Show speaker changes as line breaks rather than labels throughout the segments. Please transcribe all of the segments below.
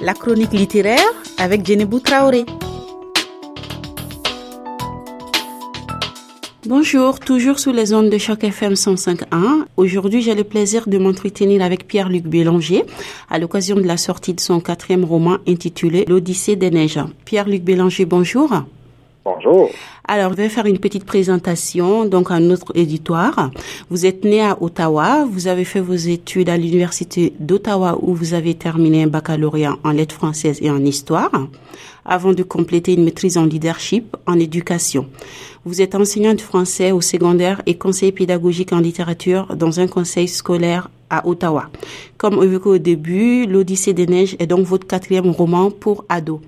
la chronique littéraire avec Djenebou Traoré. Bonjour, toujours sous les ondes de choc FM 105.1. Aujourd'hui, j'ai le plaisir de m'entretenir avec Pierre-Luc Bélanger à l'occasion de la sortie de son quatrième roman intitulé L'Odyssée des neiges. Pierre-Luc Bélanger, bonjour.
Bonjour.
Alors, je vais faire une petite présentation, donc à notre éditoire. Vous êtes né à Ottawa, vous avez fait vos études à l'Université d'Ottawa où vous avez terminé un baccalauréat en lettres françaises et en histoire, avant de compléter une maîtrise en leadership en éducation. Vous êtes enseignant de français au secondaire et conseiller pédagogique en littérature dans un conseil scolaire à Ottawa. Comme évoqué au début, L'Odyssée des neiges est donc votre quatrième roman pour ados.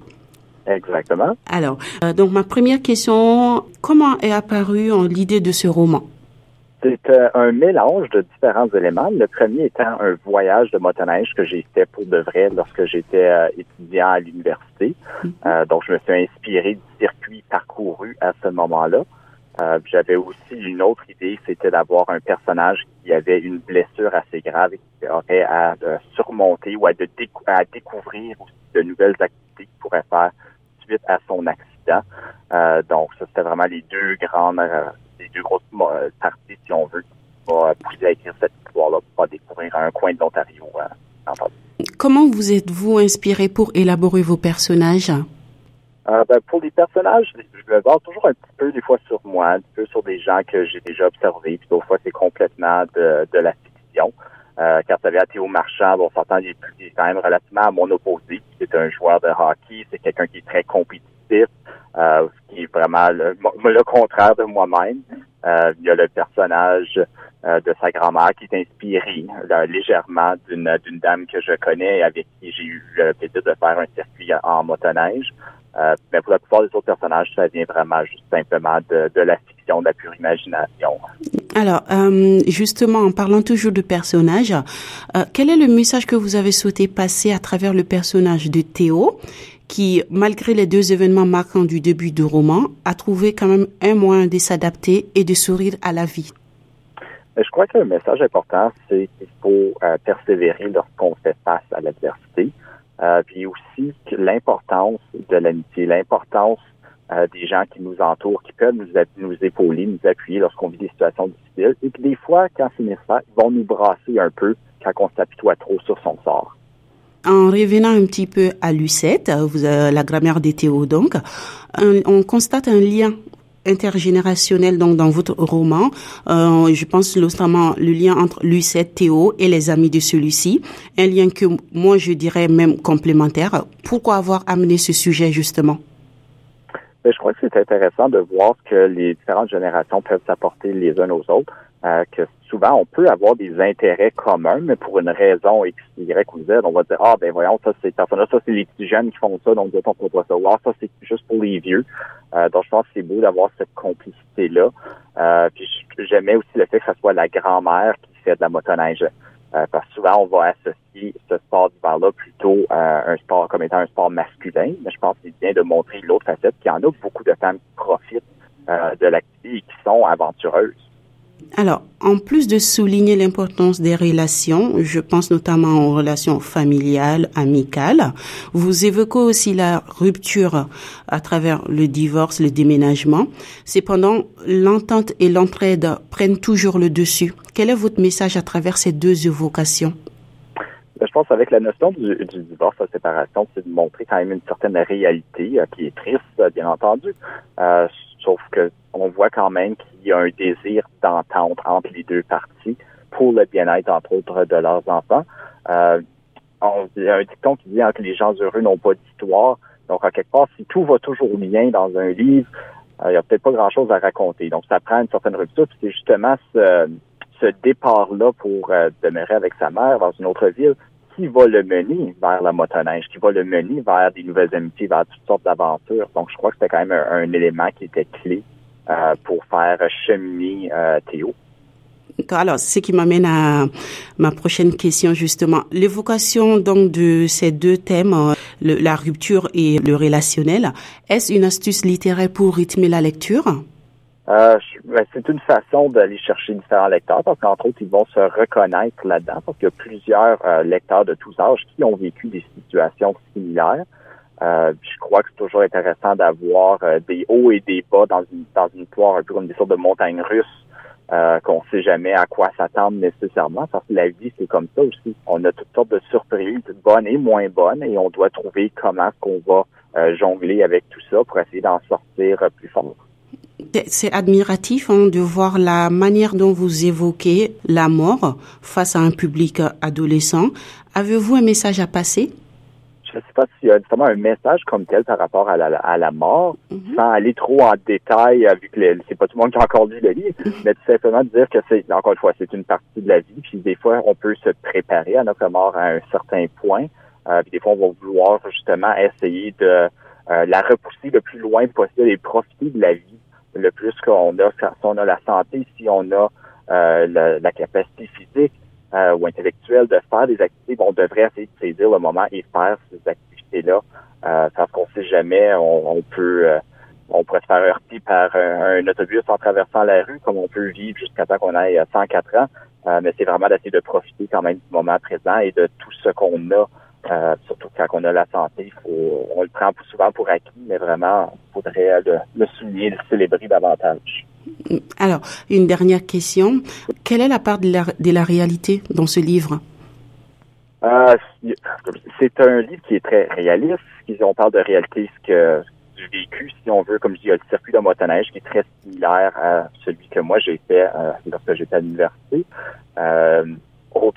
Exactement.
Alors, euh, donc ma première question, comment est apparue l'idée de ce roman?
C'est euh, un mélange de différents éléments. Le premier étant un voyage de motoneige que j'ai fait pour de vrai lorsque j'étais euh, étudiant à l'université. Mhm. donc, je me suis inspiré du circuit parcouru à ce moment-là. J'avais aussi une autre idée, c'était d'avoir un personnage qui avait une blessure assez grave et qui aurait à surmonter ou à, à découvrir aussi de nouvelles activités qu'il pourrait faire suite à son accident. Euh, donc, ça, c'était vraiment les deux grandes, euh, les deux grosses euh, parties, si on veut, qui vont pousser à écrire cette histoire-là pour découvrir un coin de l'Ontario.
Comment vous êtes-vous inspiré pour élaborer vos personnages?
ben, pour les personnages, je me base toujours un petit peu des fois sur moi, un petit peu sur des gens que j'ai déjà observés, puis d'autres fois c'est complètement de, de la fiction. Euh, quand ça vient Théo Marchand, on s'entend, il, est quand même relativement à mon opposé. C'est un joueur de hockey, c'est quelqu'un qui est très compétitif, euh, qui est vraiment le, le contraire de moi-même. Euh, il y a le personnage euh, de sa grand-mère qui est inspiré légèrement d'une d'une dame que je connais et avec qui j'ai eu le plaisir de faire un circuit en motoneige. Euh, mais pour la plupart des autres personnages, ça vient vraiment juste simplement de, de la fiction, de la pure imagination.
Alors, euh, justement, en parlant toujours de personnages, euh, quel est le message que vous avez souhaité passer à travers le personnage de Théo, qui, malgré les deux événements marquants du début du roman, a trouvé quand même un moyen de s'adapter et de sourire à la vie?
Je crois que le message important, c'est qu'il faut euh, persévérer lorsqu'on fait face à l'adversité. Euh, puis aussi l'importance de l'amitié, l'importance euh, des gens qui nous entourent, qui peuvent nous, épauler, nous appuyer lorsqu'on vit des situations difficiles. Et puis des fois, quand c'est nécessaire, ils vont nous brasser un peu quand on s'apitoie trop sur son sort.
En revenant un petit peu à Lucette, vous, la grammaire des Théo donc, on constate un lien intergénérationnel donc dans votre roman. Euh, je pense notamment le lien entre Lucette, Théo et les amis de celui-ci, un lien que moi je dirais même complémentaire. Pourquoi avoir amené ce sujet justement?
Ben, Je crois que c'est intéressant de voir que les différentes générations peuvent s'apporter les uns aux autres. Euh, que souvent on peut avoir des intérêts communs, mais pour une raison X, Y ou Z, on va dire ah ben voyons ça c'est ça c'est les petits jeunes qui font ça, donc on peut pas ça. Ça c'est juste pour les vieux. Euh, donc je pense que c'est beau d'avoir cette complicité là. Euh, puis j'aimais aussi le fait que ce soit la grand-mère qui fait de la motoneige. Euh, parce que souvent, on va associer ce sport d'hiver-là plutôt à un sport comme étant un sport masculin. Mais je pense que c'est bien de montrer l'autre facette, qu'il y en a beaucoup de femmes qui profitent euh, de l'activité et qui sont aventureuses.
Alors, en plus de souligner l'importance des relations, je pense notamment aux relations familiales, amicales, vous évoquez aussi la rupture à travers le divorce, le déménagement. Cependant, l'entente et l'entraide prennent toujours le dessus. Quel est votre message à travers ces deux évocations?
Ben, je pense avec la notion du, divorce, la séparation, c'est de montrer quand même une certaine réalité euh, qui est triste, bien entendu. Euh, sauf que on voit quand même qu'il y a un désir d'entente entre les deux parties pour le bien-être, entre autres, de leurs enfants. Euh, on, il y a un dicton qui dit que les gens heureux n'ont pas d'histoire. Donc, à quelque part, si tout va toujours bien dans un livre, euh, il n'y a peut-être pas grand-chose à raconter. Donc, ça prend une certaine rupture. c'est justement ce, ce départ-là pour euh, demeurer avec sa mère dans une autre ville qui va le mener vers la motoneige, qui va le mener vers des nouvelles amitiés, vers toutes sortes d'aventures. Donc, je crois que c'était quand même un élément qui était clé euh, pour faire cheminer euh, Théo.
Alors, ce qui m'amène à ma prochaine question justement. L'évocation donc de ces deux thèmes, la rupture et le relationnel, est-ce une astuce littéraire pour rythmer la lecture?
Euh, ben, c'est une façon d'aller chercher différents lecteurs parce qu'entre autres, ils vont se reconnaître là-dedans parce qu'il y a plusieurs euh, lecteurs de tous âges qui ont vécu des situations similaires. Euh, je crois que c'est toujours intéressant d'avoir des hauts et des bas dans une dans une histoire un peu comme des sortes de montagnes russes qu'on ne sait jamais à quoi s'attendre nécessairement parce que la vie c'est comme ça aussi. On a toutes sortes de surprises, bonnes et moins bonnes, et on doit trouver comment qu'on va jongler avec tout ça pour essayer d'en sortir plus fort.
C'est admiratif hein, de voir la manière dont vous évoquez la mort face à un public adolescent. Avez-vous un message à passer?
Je ne sais pas s'il y a justement un message comme tel par rapport à la, à la mort, mhm. sans aller trop en détail, vu que c'est pas tout le monde qui a encore lu le livre, mhm. mais tout simplement dire que c'est, encore une fois, c'est une partie de la vie, puis des fois, on peut se préparer à notre mort à un certain point, euh, puis des fois, on va vouloir justement essayer de euh, la repousser le plus loin possible et profiter de la vie le plus qu'on a, si on a la santé, si on a euh, la, capacité physique euh, ou intellectuelle de faire des activités, on devrait essayer de saisir le moment et faire ces activités-là. Euh, parce qu'on sait jamais, on, peut on pourrait se faire heurter par un, autobus en traversant la rue, comme on peut vivre jusqu'à temps qu'on ait 104 ans. mais c'est vraiment d'essayer de profiter quand même du moment présent et de tout ce qu'on a euh, surtout quand on a la santé, faut, on le prend souvent pour acquis, mais vraiment, il faudrait le, souligner, le célébrer davantage.
Alors, une dernière question. Quelle est la part de la, réalité dans ce livre?
Euh, c'est un livre qui est très réaliste. On parle de réalité ce que, du vécu, si on veut. Comme je dis, il y a le circuit de motoneige qui est très similaire à celui que moi j'ai fait euh, lorsque j'étais à l'université. Euh,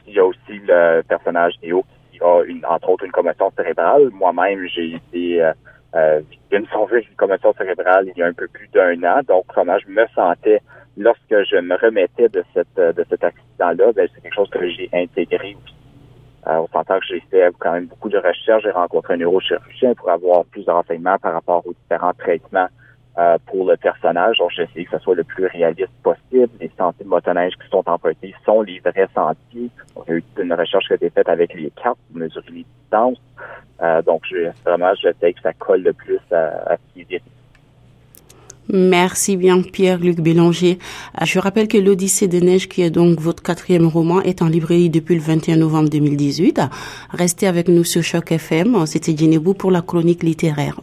il y a aussi le personnage Néo a une, entre autres une commotion cérébrale. Moi-même, j'ai été euh, euh, une une commotion cérébrale il y a un peu plus d'un an. Donc, comment je me sentais lorsque je me remettais de cette de cet accident-là, ben, c'est quelque chose que j'ai intégré aussi. Euh, on s'entend que j'ai fait quand même beaucoup de recherches. J'ai rencontré un neurochirurgien pour avoir plus de renseignements par rapport aux différents traitements euh, pour le personnage. Donc, j'essaie que ce soit le plus réaliste possible. Les sentiers de motoneige qui sont empruntés sont les vrais sentiers. Donc, il y a eu une recherche qui a été faite avec les cartes pour mesurer les distances. Euh, donc, je, vraiment, j'essaie que ça colle le plus à, à ce qui est
Merci bien Pierre-Luc Bélanger. Euh, je rappelle que l'Odyssée des neiges, qui est donc votre quatrième roman, est en librairie depuis le 21 novembre 2018. Restez avec nous sur Choc FM. C'était Djenebou pour la chronique littéraire.